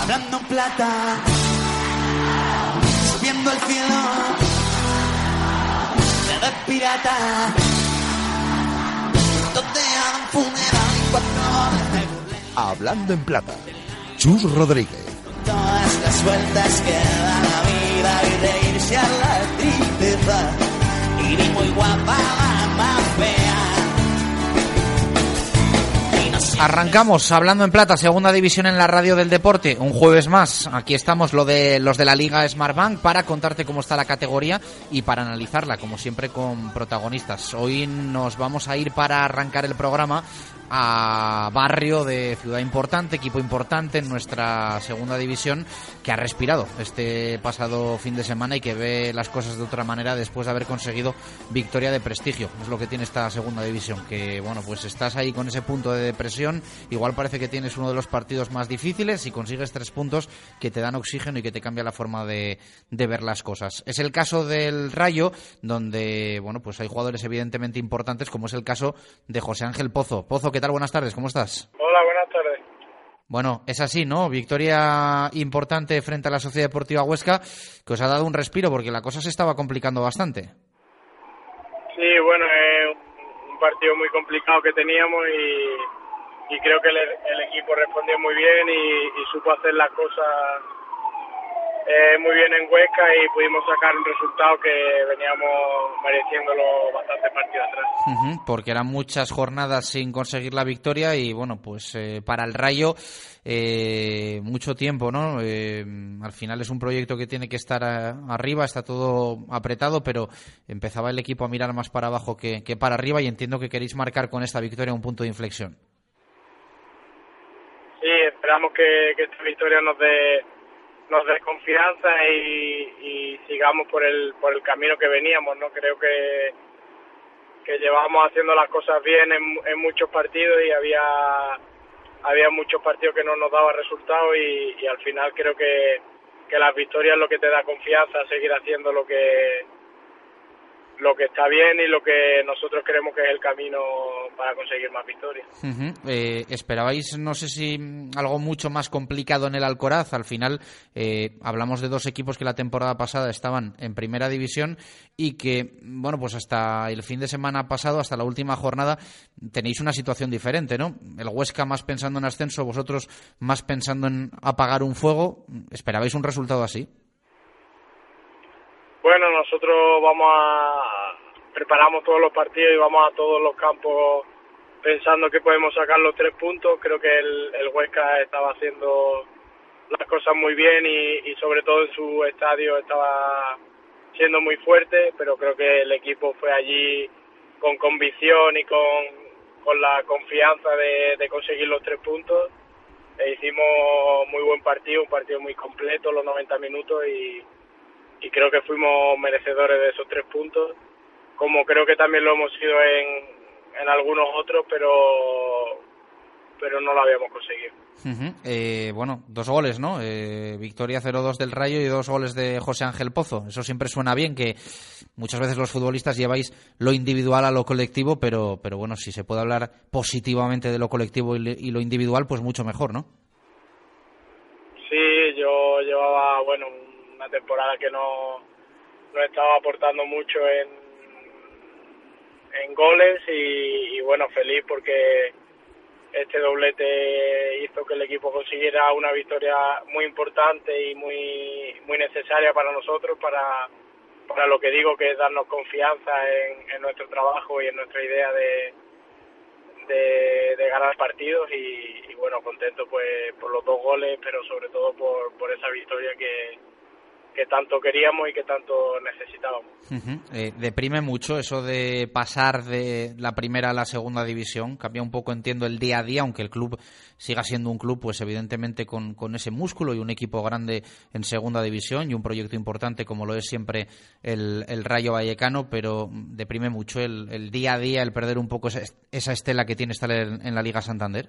Hablando en plata, subiendo al cielo, de red pirata, donde hagan funeral y cuatro. Hablando en plata. Chus Rodríguez. Todas las vueltas que da la vida y reírse a la tristeza. Y ni muy guapa Arrancamos hablando en plata, segunda división en la radio del deporte, un jueves más. Aquí estamos lo de los de la Liga Smartbank para contarte cómo está la categoría y para analizarla, como siempre con protagonistas. Hoy nos vamos a ir para arrancar el programa a barrio de ciudad importante, equipo importante en nuestra segunda división que ha respirado este pasado fin de semana y que ve las cosas de otra manera después de haber conseguido victoria de prestigio. Es lo que tiene esta segunda división, que bueno, pues estás ahí con ese punto de depresión, igual parece que tienes uno de los partidos más difíciles y consigues tres puntos que te dan oxígeno y que te cambia la forma de, de ver las cosas. Es el caso del Rayo, donde bueno, pues hay jugadores evidentemente importantes, como es el caso de José Ángel Pozo. Pozo, ¿qué tal? Buenas tardes, ¿cómo estás? Hola, buenas tardes. Bueno, es así, ¿no? Victoria importante frente a la Sociedad Deportiva Huesca, que os ha dado un respiro porque la cosa se estaba complicando bastante. Sí, bueno, es un partido muy complicado que teníamos y, y creo que el, el equipo respondió muy bien y, y supo hacer las cosas eh, muy bien en Huesca y pudimos sacar un resultado que veníamos mereciéndolo bastante partido atrás. Porque eran muchas jornadas sin conseguir la victoria y bueno, pues eh, para el Rayo eh, mucho tiempo, ¿no? Eh, al final es un proyecto que tiene que estar a- arriba, está todo apretado, pero empezaba el equipo a mirar más para abajo que, que para arriba y entiendo que queréis marcar con esta victoria un punto de inflexión. Sí, esperamos que, que esta victoria nos dé nos dé confianza y, y sigamos por el por el camino que veníamos, ¿no? Creo que que llevábamos haciendo las cosas bien en, en muchos partidos y había había muchos partidos que no nos daban resultados y, al final creo que, que las victorias es lo que te da confianza seguir haciendo lo que lo que está bien y lo que nosotros creemos que es el camino para conseguir más victorias. Eh, ¿Esperabais, no sé si mm, algo mucho más complicado en el Alcoraz? Al final eh, hablamos de dos equipos que la temporada pasada estaban en primera división y que, bueno, pues hasta el fin de semana pasado, hasta la última jornada, tenéis una situación diferente, ¿no? El Huesca más pensando en ascenso, vosotros más pensando en apagar un fuego. ¿Esperabais un resultado así? Bueno, nosotros vamos a preparamos todos los partidos y vamos a todos los campos pensando que podemos sacar los tres puntos. Creo que el, el Huesca estaba haciendo las cosas muy bien y, sobre todo en su estadio estaba siendo muy fuerte, pero creo que el equipo fue allí con convicción y con, con la confianza de, de conseguir los tres puntos. E hicimos muy buen partido, un partido muy completo, los 90 minutos y, y creo que fuimos merecedores de esos tres puntos, como creo que también lo hemos sido en, en algunos otros, pero pero no lo habíamos conseguido. Eh, bueno, dos goles, ¿no? Eh, victoria 0-2 del Rayo y dos goles de José Ángel Pozo. Eso siempre suena bien, que muchas veces los futbolistas lleváis lo individual a lo colectivo, pero, pero bueno, si se puede hablar positivamente de lo colectivo y, le- y lo individual, pues mucho mejor, ¿no? Sí, yo llevaba, bueno, una temporada que no, no estaba aportando mucho en, en goles y, bueno, feliz porque este doblete hizo que el equipo consiguiera una victoria muy importante y muy muy necesaria para nosotros para para lo que digo que es darnos confianza en, en nuestro trabajo y en nuestra idea de de, de ganar partidos y, y bueno contento pues por los dos goles pero sobre todo por, por esa victoria que que tanto queríamos y que tanto necesitábamos. Eh, deprime mucho eso de pasar de la primera a la segunda división. Cambia un poco, entiendo, el día a día, aunque el club siga siendo un club, pues evidentemente con, con ese músculo y un equipo grande en segunda división y un proyecto importante como lo es siempre el, el Rayo Vallecano, pero deprime mucho el, el, día a día, el perder un poco esa, esa estela que tiene estar en, en la Liga Santander.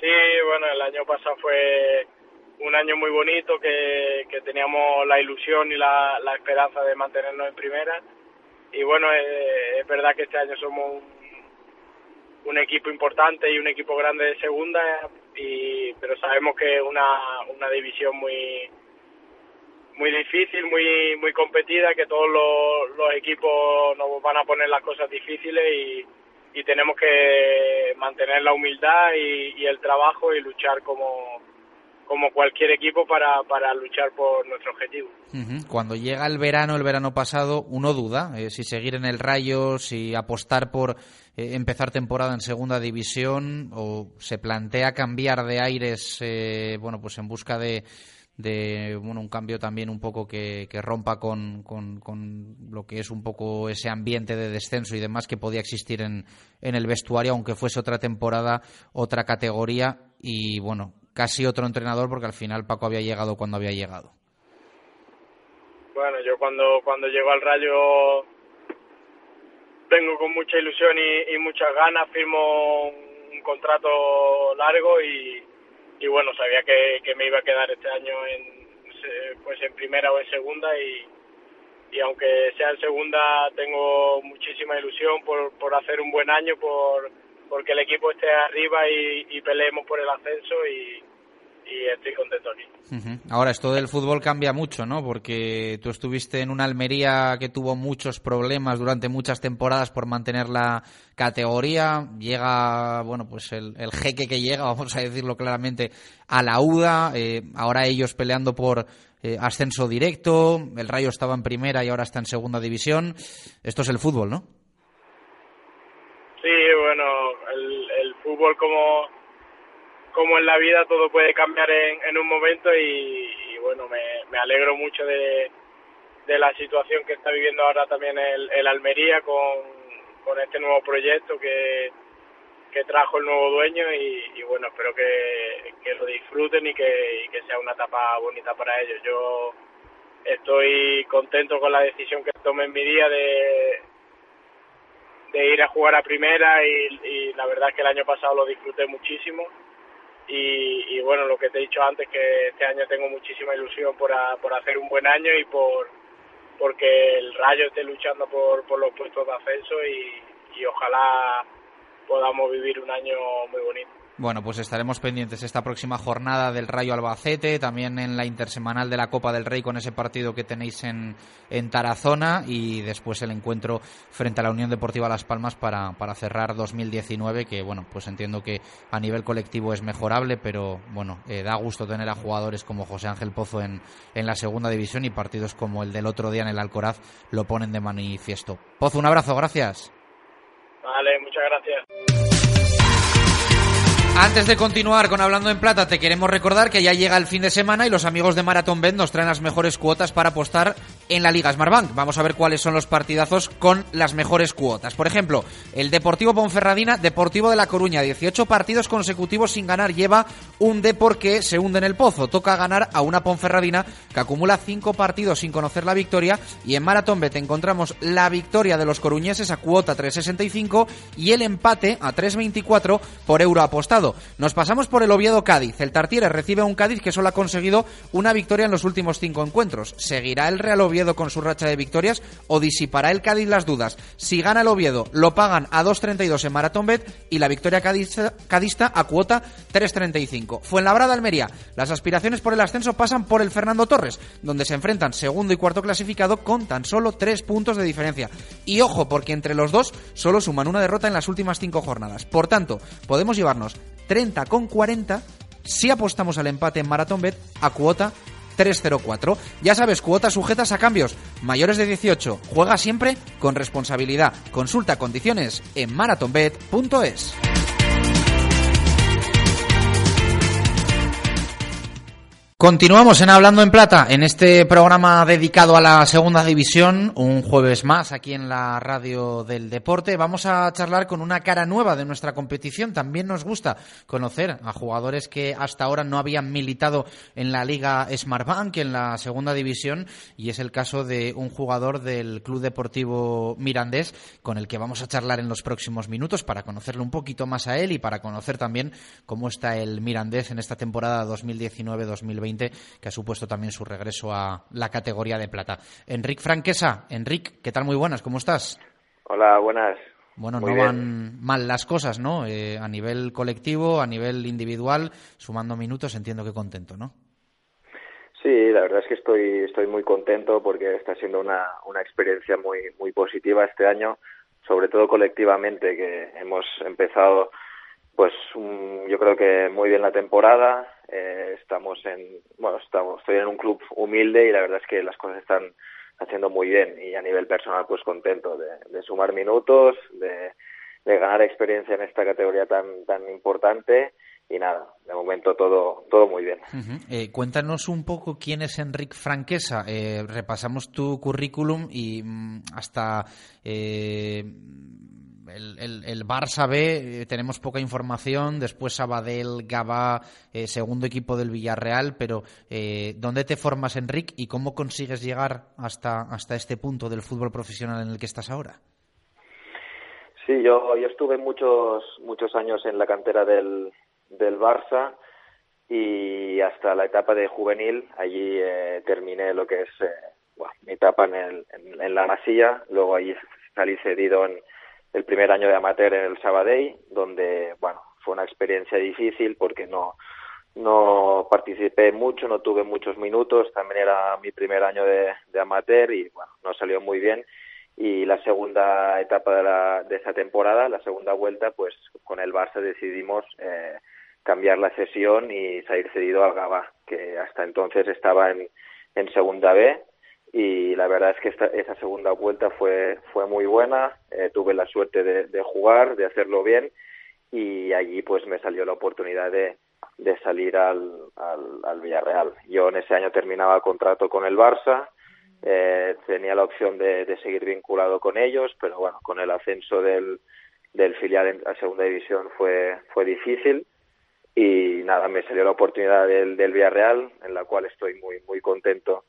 Sí, bueno, el año pasado fue un año muy bonito que, que teníamos la ilusión y la, la, esperanza de mantenernos en primera. Y bueno eh, es verdad que este año somos un, equipo importante y un equipo grande de segunda y pero sabemos que es una, una división muy muy difícil muy muy competida que todos los, los equipos nos van a poner las cosas difíciles y, y tenemos que mantener la humildad y, y el trabajo y luchar como como cualquier equipo para, para luchar por nuestro objetivo. Cuando llega el verano, el verano pasado, uno duda eh, si seguir en el Rayo, si apostar por eh, empezar temporada en segunda división o se plantea cambiar de aires, eh, bueno, pues en busca de, de bueno, un cambio también un poco que, que rompa con, con, con, lo que es un poco ese ambiente de descenso y demás que podía existir en, en el vestuario, aunque fuese otra temporada, otra categoría y bueno, casi otro entrenador porque al final Paco había llegado cuando había llegado. Bueno, yo cuando, cuando llego al Rayo vengo con mucha ilusión y, muchas ganas, firmo un, contrato largo y, y bueno, sabía que, que, me iba a quedar este año en, pues en primera o en segunda y, y aunque sea en segunda tengo muchísima ilusión por, por hacer un buen año, por porque el equipo esté arriba y, y peleemos por el ascenso y, y estoy contento aquí. Uh -huh. Ahora, esto del fútbol cambia mucho, ¿no? Porque tú estuviste en una Almería que tuvo muchos problemas durante muchas temporadas por mantener la categoría. Llega, bueno, pues el, el jeque que llega, vamos a decirlo claramente, a la UDA. Eh, ahora ellos peleando por eh, ascenso directo. El Rayo estaba en primera y ahora está en segunda división. Esto es el fútbol, ¿no? Sí, bueno, el, el fútbol como como en la vida todo puede cambiar en, en un momento y, bueno, me, me, alegro mucho de, la situación que está viviendo ahora también el, Almería con, este nuevo proyecto que, trajo el nuevo dueño y, bueno, espero que, lo disfruten y que, sea una etapa bonita para ellos. Yo estoy contento con la decisión que tomé en mi día de, ir a jugar a primera y la verdad es que el año pasado lo disfruté muchísimo y, bueno, lo que te he dicho antes, que este año tengo muchísima ilusión por, por hacer un buen año y por porque el Rayo esté luchando por, por los puestos de ascenso y, y ojalá podamos vivir un año muy bonito. Bueno, pues estaremos pendientes esta próxima jornada del Rayo Albacete, también en la intersemanal de la Copa del Rey con ese partido que tenéis en, en Tarazona y después el encuentro frente a la Unión Deportiva Las Palmas para, para cerrar 2019, que bueno, pues entiendo que a nivel colectivo es mejorable, pero bueno, eh, da gusto tener a jugadores como José Ángel Pozo en, en la segunda división y partidos como el del otro día en el Alcoraz lo ponen de manifiesto. Pozo, un abrazo, gracias. Vale, muchas gracias. Antes de continuar con Hablando en Plata, te queremos recordar que ya llega el fin de semana y los amigos de Marathon Bet nos traen las mejores cuotas para apostar en la Liga Smartbank. Vamos a ver cuáles son los partidazos con las mejores cuotas. Por ejemplo, el Deportivo Ponferradina, Deportivo de La Coruña, 18 partidos consecutivos sin ganar, lleva un Depor que se hunde en el pozo. Toca ganar a una Ponferradina que acumula 5 partidos sin conocer la victoria y en Marathon Bet encontramos la victoria de los coruñeses a cuota 3.65 y el empate a 3.24 por euro apostado. Nos pasamos por el Oviedo Cádiz. El Tartiere recibe un Cádiz que solo ha conseguido una victoria en los últimos cinco encuentros. ¿Seguirá el Real Oviedo con su racha de victorias o disipará el Cádiz las dudas? Si gana el Oviedo, lo pagan a 2.32 en Maratón Bet y la victoria cadista, cadista a cuota 3.35. Fuenlabrada Almería. Las aspiraciones por el ascenso pasan por el Fernando Torres, donde se enfrentan segundo y cuarto clasificado con tan solo tres puntos de diferencia. Y ojo, porque entre los dos solo suman una derrota en las últimas cinco jornadas. Por tanto, podemos llevarnos 30 con 40 si apostamos al empate en Maratón Bet a cuota 304. Ya sabes, cuotas sujetas a cambios. Mayores de 18. Juega siempre con responsabilidad. Consulta condiciones en marathonbet.es. Continuamos en Hablando en Plata, en este programa dedicado a la segunda división, un jueves más aquí en la radio del deporte. Vamos a charlar con una cara nueva de nuestra competición. También nos gusta conocer a jugadores que hasta ahora no habían militado en la Liga Smartbank, en la segunda división, y es el caso de un jugador del Club Deportivo Mirandés, con el que vamos a charlar en los próximos minutos para conocerle un poquito más a él y para conocer también cómo está el Mirandés en esta temporada 2019-2020 que ha supuesto también su regreso a la categoría de plata. Enric Franquesa, Enric, ¿qué tal? Muy buenas, ¿cómo estás? Hola, buenas. Bueno, no van mal las cosas, ¿no? Eh, a nivel colectivo, a nivel individual, sumando minutos, entiendo que contento, ¿no? Sí, la verdad es que estoy, estoy muy contento porque está siendo una, una experiencia muy, muy positiva este año, sobre todo colectivamente, que hemos empezado pues yo creo que muy bien la temporada. Eh, estamos en, bueno, estamos, estoy en un club humilde y la verdad es que las cosas están haciendo muy bien y a nivel personal pues contento de, sumar minutos, de, ganar experiencia en esta categoría tan tan importante y nada, de momento todo todo muy bien. Eh, cuéntanos un poco quién es Enric Franquesa. Eh, repasamos tu currículum y mm, hasta eh, el, Barça B eh, tenemos poca información, después Sabadell, Gabá, eh, segundo equipo del Villarreal, pero eh, ¿dónde te formas, Enric, y cómo consigues llegar hasta, hasta este punto del fútbol profesional en el que estás ahora? Sí, yo, estuve muchos, muchos años en la cantera del, del Barça y hasta la etapa de juvenil, allí terminé lo que es mi etapa en, el, en la Masilla, luego allí salí cedido en el primer año de amateur en el Sabadell, donde, bueno, fue una experiencia difícil porque no, no participé mucho, no tuve muchos minutos, también era mi primer año de, amateur y, bueno, no salió muy bien. Y la segunda etapa de, la, de esa temporada, la segunda vuelta, pues con el Barça decidimos eh, cambiar la sesión y salir cedido al Gaba, que hasta entonces estaba en, en segunda B y la verdad es que esta, esa segunda vuelta fue, fue muy buena, eh, tuve la suerte de, jugar, de hacerlo bien y allí pues me salió la oportunidad de, de salir al, al, al, Villarreal. Yo en ese año terminaba contrato con el Barça, eh, tenía la opción de, de, seguir vinculado con ellos, pero bueno, con el ascenso del, del filial a segunda división fue, fue difícil y nada, me salió la oportunidad del, del Villarreal, en la cual estoy muy, muy contento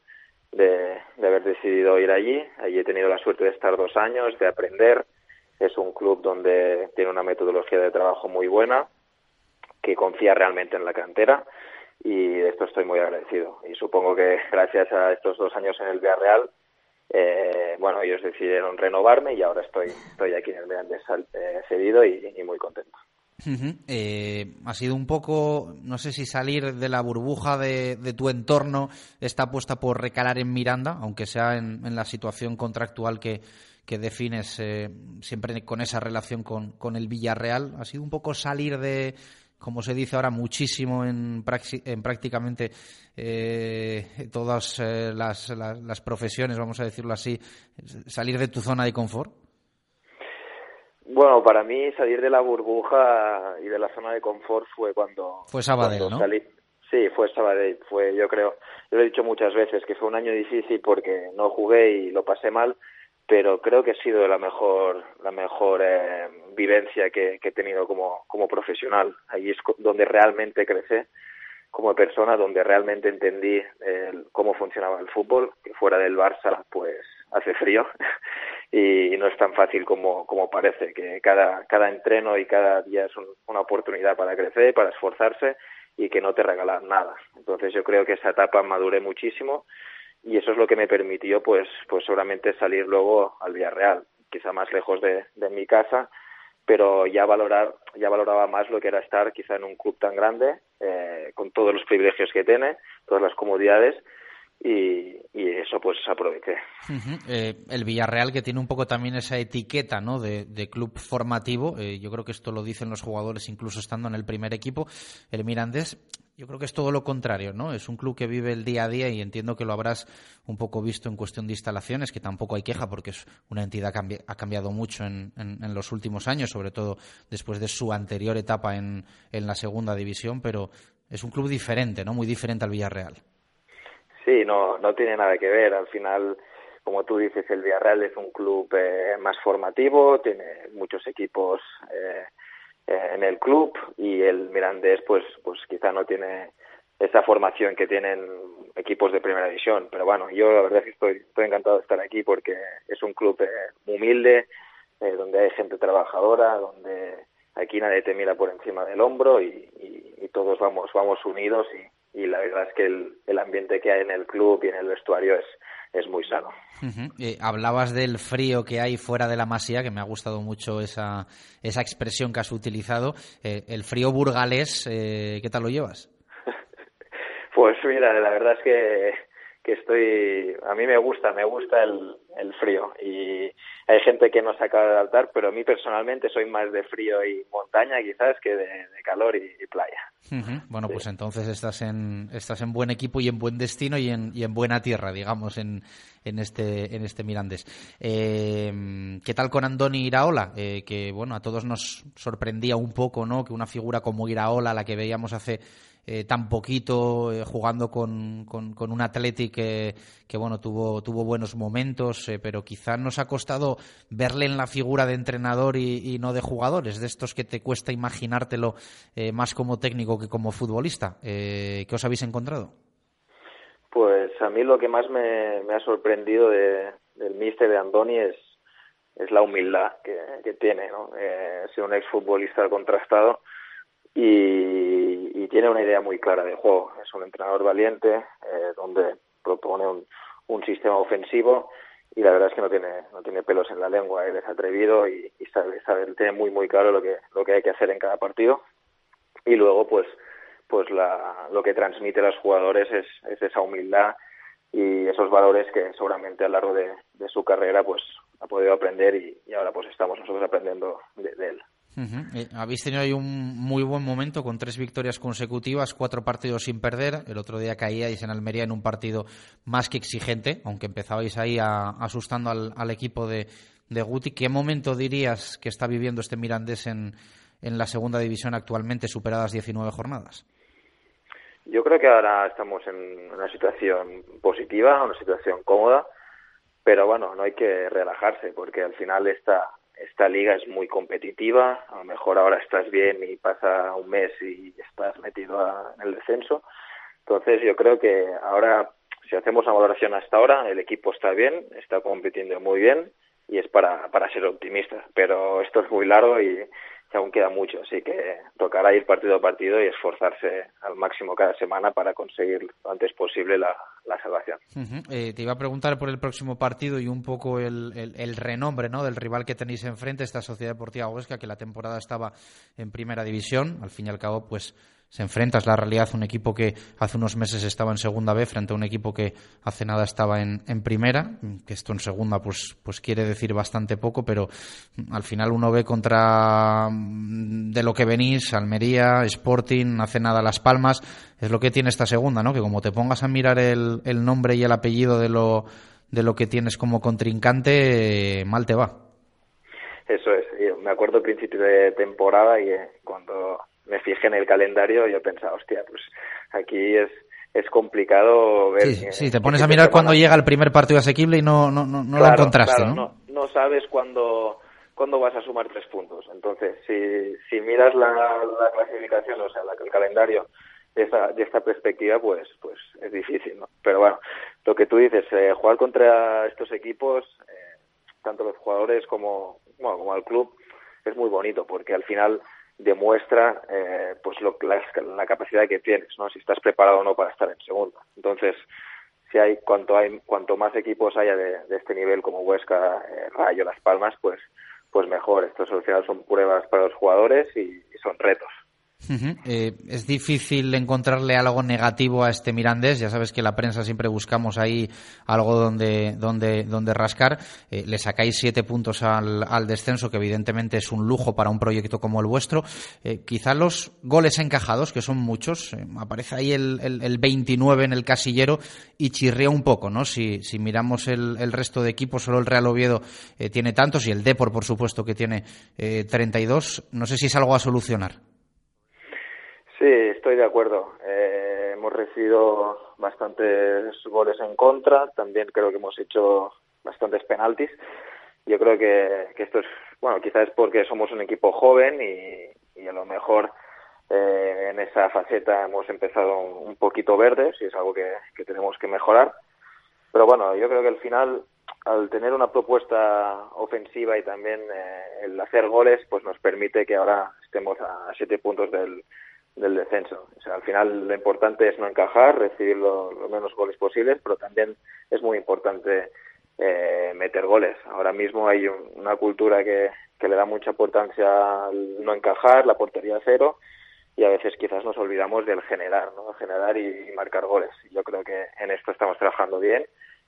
de, haber decidido ir allí. Allí he tenido la suerte de estar dos años, de aprender. Es un club donde tiene una metodología de trabajo muy buena, que confía realmente en la cantera y de esto estoy muy agradecido. Y supongo que gracias a estos dos años en el Villarreal, eh, bueno, ellos decidieron renovarme y ahora estoy, estoy aquí en el Mirandés eh, cedido y muy contento eh, ha sido un poco, no sé si salir de la burbuja de, tu entorno está apuesta por recalar en Miranda, aunque sea en, la situación contractual que, defines eh, siempre con esa relación con, el Villarreal. Ha sido un poco salir de, como se dice ahora, muchísimo en, en prácticamente eh, todas eh, las, las profesiones, vamos a decirlo así, salir de tu zona de confort. Bueno, para mí salir de la burbuja y de la zona de confort fue cuando... Fue Sabadell, ¿no? Salí. Sí, fue Sabadell. Fue, yo creo, yo lo he dicho muchas veces, que fue un año difícil porque no jugué y lo pasé mal, pero creo que ha sido la mejor, la mejor eh, vivencia que, que, he tenido como, como profesional. Allí es donde realmente crecí como persona, donde realmente entendí eh, cómo funcionaba el fútbol, que fuera del Barça, pues hace frío y, no es tan fácil como, como parece, que cada, cada entreno y cada día es una oportunidad para crecer, para esforzarse y que no te regalan nada. Entonces yo creo que esa etapa maduré muchísimo y eso es lo que me permitió pues, pues seguramente salir luego al Villarreal, quizá más lejos de, de mi casa, pero ya valorar ya valoraba más lo que era estar quizá en un club tan grande eh, con todos los privilegios que tiene todas las comodidades y, eso pues aproveché. Eh, el Villarreal que tiene un poco también esa etiqueta ¿no? de, club formativo, eh, yo creo que esto lo dicen los jugadores incluso estando en el primer equipo, el Mirandés yo creo que es todo lo contrario, ¿no? Es un club que vive el día a día y entiendo que lo habrás un poco visto en cuestión de instalaciones, que tampoco hay queja porque es una entidad que ha cambiado mucho en, en, los últimos años, sobre todo después de su anterior etapa en, en la segunda división, pero es un club diferente, ¿no? Muy diferente al Villarreal. Sí, no, no tiene nada que ver. Al final, como tú dices, el Villarreal es un club eh, más formativo, tiene muchos equipos eh, eh, en el club y el Mirandés, pues, pues quizá no tiene esa formación que tienen equipos de primera división. Pero bueno, yo la verdad es que estoy, encantado de estar aquí porque es un club humilde, donde hay gente trabajadora, donde aquí nadie te mira por encima del hombro y, todos vamos, vamos unidos y, la verdad es que el, ambiente que hay en el club y en el vestuario es, es muy sano. Eh, hablabas del frío que hay fuera de la masía, que me ha gustado mucho esa, esa expresión que has utilizado. Eh, el frío burgalés, eh, ¿qué tal lo llevas? pues mira, la verdad es que que estoy, a mí me gusta, me gusta el, el frío y hay gente que no se acaba de adaptar, pero a mí personalmente soy más de frío y montaña quizás que de, calor y, playa. Bueno, pues entonces estás en, estás en buen equipo y en buen destino y en, y en buena tierra, digamos, en, en este, en este Mirandés. Eh, ¿Qué tal con Andoni Iraola? Eh, que bueno, a todos nos sorprendía un poco, ¿no? Que una figura como Iraola, la que veíamos hace eh, tan poquito eh, jugando con, con, un Athletic que, bueno tuvo tuvo buenos momentos eh, pero quizá nos ha costado verle en la figura de entrenador y, no de jugadores de estos que te cuesta imaginártelo más como técnico que como futbolista ¿qué os habéis encontrado? Pues a mí lo que más me, ha sorprendido del míster de Andoni es, es la humildad que, tiene, ¿no? Eh, ser un exfutbolista contrastado y, tiene una idea muy clara de juego. Es un entrenador valiente eh, donde propone un, sistema ofensivo y la verdad es que no tiene no tiene pelos en la lengua, él es atrevido y, sabe, sabe, tiene muy muy claro lo que lo que hay que hacer en cada partido y luego pues pues la, lo que transmite a los jugadores es, es esa humildad y esos valores que seguramente a lo largo de, su carrera pues ha podido aprender y, ahora pues estamos nosotros aprendiendo de él. Eh, habéis tenido ahí un muy buen momento con tres victorias consecutivas, cuatro partidos sin perder. El otro día caíais en Almería en un partido más que exigente, aunque empezabais ahí asustando al, equipo de, Guti. ¿Qué momento dirías que está viviendo este Mirandés en, en la segunda división actualmente, superadas 19 jornadas? Yo creo que ahora estamos en una situación positiva, una situación cómoda, pero bueno, no hay que relajarse porque al final está esta liga es muy competitiva, a lo mejor ahora estás bien y pasa un mes y estás metido en el descenso. Entonces yo creo que ahora, si hacemos una valoración hasta ahora, el equipo está bien, está compitiendo muy bien y es para, para ser optimista. Pero esto es muy largo y que aún queda mucho, así que tocará ir partido a partido y esforzarse al máximo cada semana para conseguir lo antes posible la, salvación. Eh, te iba a preguntar por el próximo partido y un poco el, el, renombre ¿no? del rival que tenéis enfrente, esta Sociedad Deportiva Huesca, que la temporada estaba en primera división, al fin y al cabo, pues se enfrenta, es la realidad, un equipo que hace unos meses estaba en segunda B frente a un equipo que hace nada estaba en, primera, que esto en segunda pues, pues quiere decir bastante poco, pero al final uno ve contra mm, de lo que venís, Almería, Sporting, hace nada Las Palmas, es lo que tiene esta segunda, ¿no? Que como te pongas a mirar el, el nombre y el apellido de lo, de lo que tienes como contrincante, mal te va. Eso es, me acuerdo al principio de temporada y eh, cuando me fijé en el calendario y yo pensaba, hostia, pues aquí es, es complicado ver. Sí, sí te pones a mirar cuando llega el primer partido asequible y no, no, no, no lo encontraste, ¿no? ¿no? sabes cuándo, cuándo vas a sumar tres puntos. Entonces, si, si miras la, la clasificación, o sea, el calendario de esta, de esta perspectiva, pues, pues es difícil, ¿no? Pero bueno, lo que tú dices, eh, jugar contra estos equipos, eh, tanto los jugadores como, bueno, como el club, es muy bonito porque al final demuestra eh, pues lo, la, la, capacidad que tienes, ¿no? Si estás preparado o no para estar en segunda. Entonces, si hay cuanto hay cuanto más equipos haya de, este nivel como Huesca, eh, Rayo, Las Palmas, pues pues mejor. Estos al son pruebas para los jugadores y son retos. Eh, es difícil encontrarle algo negativo a este Mirandés. Ya sabes que la prensa siempre buscamos ahí algo donde, donde, donde rascar. Eh, le sacáis siete puntos al, al, descenso, que evidentemente es un lujo para un proyecto como el vuestro. Eh, quizá los goles encajados, que son muchos, aparece ahí el, el, 29 en el casillero y chirría un poco, ¿no? Si, si miramos el, el resto de equipos, solo el Real Oviedo tiene tantos y el Depor, por supuesto, que tiene 32. No sé si es algo a solucionar. Sí, estoy de acuerdo. Eh, hemos recibido bastantes goles en contra, también creo que hemos hecho bastantes penaltis. Yo creo que, que esto es, bueno, quizás es porque somos un equipo joven y, a lo mejor eh, en esa faceta hemos empezado un, poquito verdes y es algo que, que tenemos que mejorar. Pero bueno, yo creo que al final al tener una propuesta ofensiva y también eh, el hacer goles, pues nos permite que ahora estemos a siete puntos del, del descenso. O sea, al final lo importante es no encajar, recibir lo, menos goles posibles, pero también es muy importante eh, meter goles. Ahora mismo hay una cultura que, que le da mucha importancia al no encajar, la portería cero, y a veces quizás nos olvidamos del generar, ¿no? Generar y, marcar goles. Yo creo que en esto estamos trabajando bien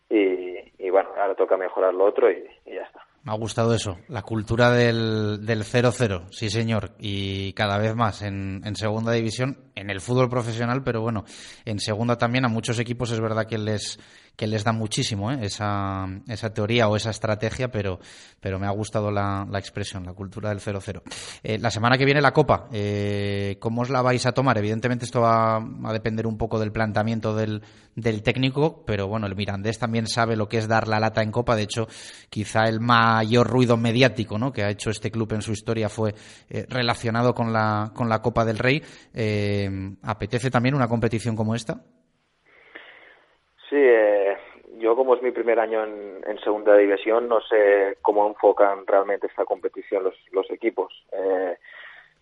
y, y bueno, ahora toca mejorar lo otro y ya está. Me ha gustado eso, la cultura del 0-0, sí señor, y cada vez más en, en, segunda división, en el fútbol profesional, pero bueno, en segunda también a muchos equipos es verdad que les, que les da muchísimo ¿eh? esa, esa teoría o esa estrategia, pero, pero me ha gustado la, la expresión, la cultura del 0-0. Eh, la semana que viene la Copa, eh, ¿cómo os la vais a tomar? Evidentemente esto va a depender un poco del planteamiento del, del técnico, pero bueno, el Mirandés también sabe lo que es dar la lata en Copa. De hecho, quizá el mayor ruido mediático ¿no? que ha hecho este club en su historia fue eh, relacionado con la, con la Copa del Rey. Eh, ¿Apetece también una competición como esta? Sí, eh, yo como es mi primer año en, segunda división, no sé cómo enfocan realmente esta competición los, los equipos. Eh,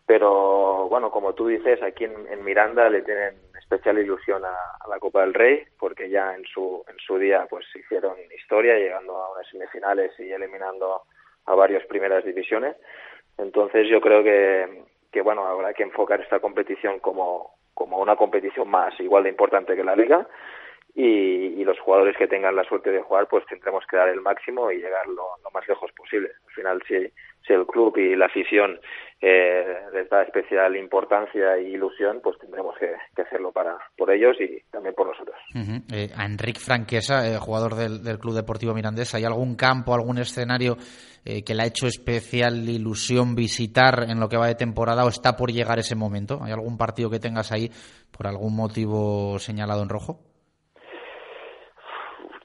pero bueno, como tú dices, aquí en, Miranda le tienen especial ilusión a, a, la Copa del Rey, porque ya en su, en su día pues hicieron historia, llegando a unas semifinales y eliminando a varias primeras divisiones. Entonces yo creo que, que bueno, habrá que enfocar esta competición como, como una competición más igual de importante que la liga y, y, los jugadores que tengan la suerte de jugar pues tendremos que dar el máximo y llegar lo, lo más lejos posible. Al final si, si el club y la afición eh, les da especial importancia e ilusión, pues tendremos que, hacerlo para por ellos y también por nosotros. Uh eh, a Enric Franquesa, eh, jugador del, del, Club Deportivo Mirandés, ¿hay algún campo, algún escenario eh, que le ha hecho especial ilusión visitar en lo que va de temporada o está por llegar ese momento? ¿Hay algún partido que tengas ahí por algún motivo señalado en rojo?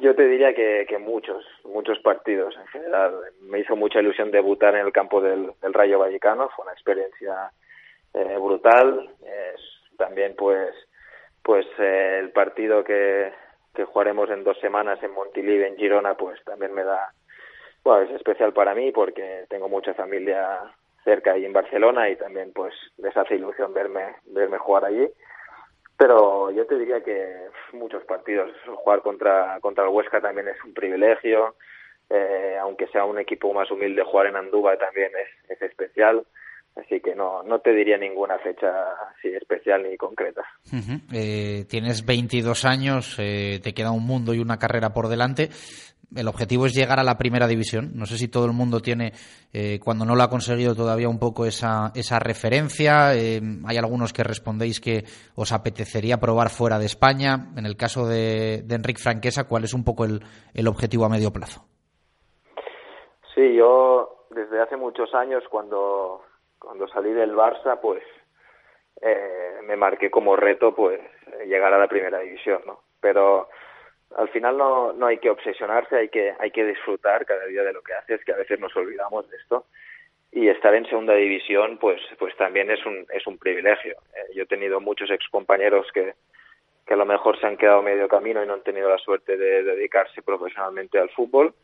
Yo te diría que, que, muchos, muchos partidos en general. Me hizo mucha ilusión debutar en el campo del, Rayo Vallecano, fue una experiencia eh, brutal. Es, también pues, pues eh, el partido que, que jugaremos en dos semanas en Montilivi, en Girona, pues también me da, bueno, es especial para mí porque tengo mucha familia cerca ahí en Barcelona y también pues les hace ilusión verme, verme jugar allí pero yo te diría que muchos partidos. Jugar contra contra el Huesca también es un privilegio. Eh, aunque sea un equipo más humilde jugar en Andúba también es, es especial. Así que no no te diría ninguna fecha así especial ni concreta. Eh, tienes 22 años eh, te queda un mundo y una carrera por delante el objetivo es llegar a la primera división. No sé si todo el mundo tiene, eh, cuando no lo ha conseguido todavía, un poco esa, esa referencia. Eh, hay algunos que respondéis que os apetecería probar fuera de España. En el caso de, de Enrique Franquesa, ¿cuál es un poco el, el, objetivo a medio plazo? Sí, yo desde hace muchos años, cuando, cuando salí del Barça, pues eh, me marqué como reto pues llegar a la primera división, ¿no? Pero al final no, no hay que obsesionarse, hay que, hay que disfrutar cada día de lo que haces, que a veces nos olvidamos de esto. Y estar en segunda división, pues, pues también es un, es un privilegio. Eh, yo he tenido muchos excompañeros que, que a lo mejor se han quedado medio camino y no han tenido la suerte de dedicarse profesionalmente al fútbol.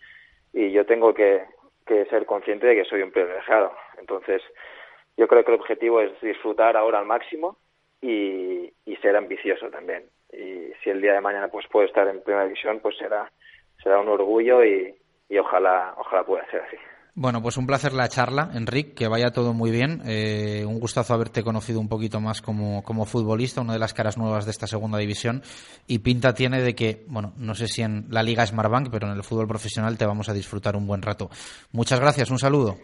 Y yo tengo que, que ser consciente de que soy un privilegiado. Entonces, yo creo que el objetivo es disfrutar ahora al máximo y, y ser ambicioso también y si el día de mañana pues puedo estar en primera división pues será será un orgullo y, y ojalá ojalá pueda ser así bueno, pues un placer la charla, Enric, que vaya todo muy bien. Eh, un gustazo haberte conocido un poquito más como, como futbolista, una de las caras nuevas de esta segunda división. Y pinta tiene de que, bueno, no sé si en la Liga Smartbank, pero en el fútbol profesional te vamos a disfrutar un buen rato. Muchas gracias, un saludo.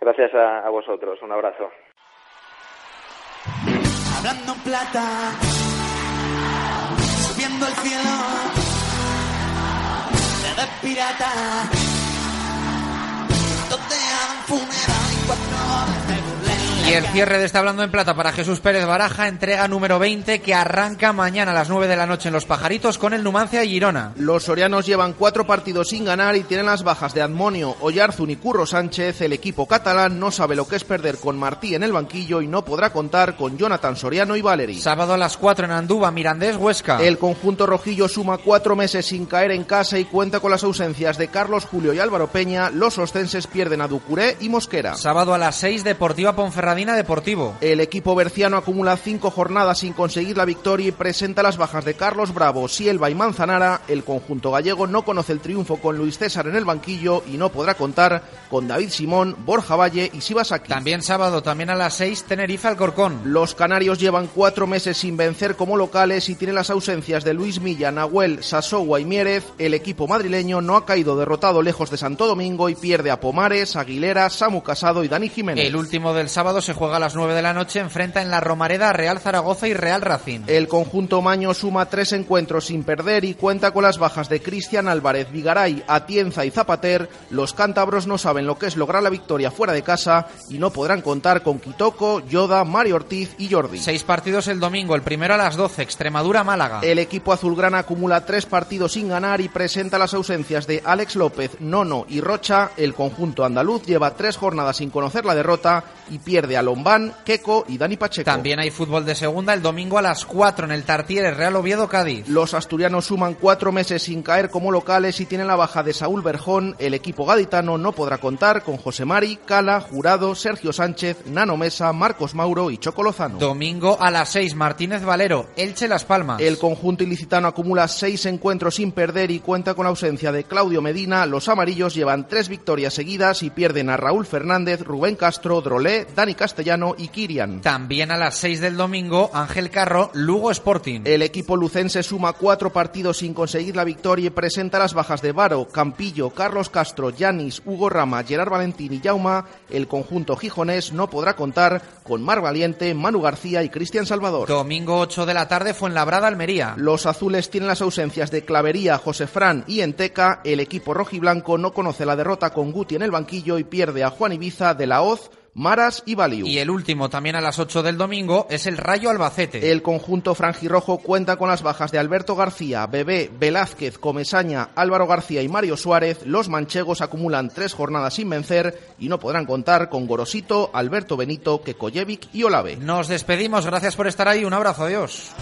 Gracias a, a vosotros, un abrazo. Hablando plata subiendo al cielo. Te ves pirata. Donde un funeral y cuatro horas de Y el cierre de este Hablando en Plata para Jesús Pérez Baraja, entrega número 20 que arranca mañana a las 9 de la noche en Los Pajaritos con el Numancia y Girona. Los sorianos llevan cuatro partidos sin ganar y tienen las bajas de Admonio, Oyarzun y Curro Sánchez. El equipo catalán no sabe lo que es perder con Martí en el banquillo y no podrá contar con Jonathan Soriano y Valeri. Sábado a las 4 en Andúba, Mirandés, Huesca. El conjunto rojillo suma cuatro meses sin caer en casa y cuenta con las ausencias de Carlos Julio y Álvaro Peña. Los ostenses pierden a Ducuré y Mosquera. Sábado a las 6, Deportiva Ponferradina Deportivo. El equipo berciano acumula cinco jornadas sin conseguir la victoria y presenta las bajas de Carlos Bravo, Sielva y Manzanara. El conjunto gallego no conoce el triunfo con Luis César en el banquillo y no podrá contar con David Simón, Borja Valle y Sibasaki. También sábado, también a las 6, Tenerife Alcorcón. Los canarios llevan cuatro meses sin vencer como locales y tienen las ausencias de Luis Milla, Nahuel, Sasowa y Mierez. El equipo madrileño no ha caído derrotado lejos de Santo Domingo y pierde a Pomares, Aguilera, Samu Casado y Dani Jiménez. El último del sábado se juega a las 9 de la noche, enfrenta en la Romareda a Real Zaragoza y Real Racing. El conjunto Maño suma tres encuentros sin perder y cuenta con las bajas de Cristian Álvarez, Vigaray, Atienza y Zapater. Los cántabros no saben lo que es lograr la victoria fuera de casa y no podrán contar con Quitoco, Yoda, Mario Ortiz y Jordi. Seis partidos el domingo, el primero a las 12, Extremadura-Málaga. El equipo azulgrana acumula tres partidos sin ganar y presenta las ausencias de Alex López, Nono y Rocha. El conjunto andaluz lleva tres jornadas sin conocer la derrota y pierde a Lombán, Queco y Dani Pacheco. También hay fútbol de segunda el domingo a las 4 en el Tartiere Real Oviedo Cádiz. Los asturianos suman cuatro meses sin caer como locales y tienen la baja de Saúl Berjón. El equipo gaditano no podrá contar con José Mari, Cala, Jurado, Sergio Sánchez, Nano Mesa, Marcos Mauro y Choco Lozano. Domingo a las 6 Martínez Valero, Elche Las Palmas. El conjunto ilicitano acumula seis encuentros sin perder y cuenta con la ausencia de Claudio Medina. Los amarillos llevan tres victorias seguidas y pierden a Raúl Fernández, Rubén Castro, Drolé, Dani Castellano y Kirian. También a las 6 del domingo Ángel Carro, Lugo Sporting. El equipo lucense suma cuatro partidos sin conseguir la victoria y presenta las bajas de Varo, Campillo, Carlos Castro, Yanis, Hugo Rama, Gerard Valentín y Jauma. El conjunto gijonés no podrá contar con Mar Valiente, Manu García y Cristian Salvador. Domingo 8 de la tarde Fuenlabrada Almería. Los azules tienen las ausencias de Clavería, José Fran y Enteca. El equipo rojiblanco no conoce la derrota con Guti en el banquillo y pierde a Juan Ibiza de la Hoz. Maras y Valiu. Y el último, también a las 8 del domingo, es el Rayo Albacete. El conjunto franjirrojo cuenta con las bajas de Alberto García, Bebé, Velázquez, Comesaña, Álvaro García y Mario Suárez. Los manchegos acumulan tres jornadas sin vencer y no podrán contar con Gorosito, Alberto Benito, Kekoyevic y Olave. Nos despedimos, gracias por estar ahí, un abrazo, adiós.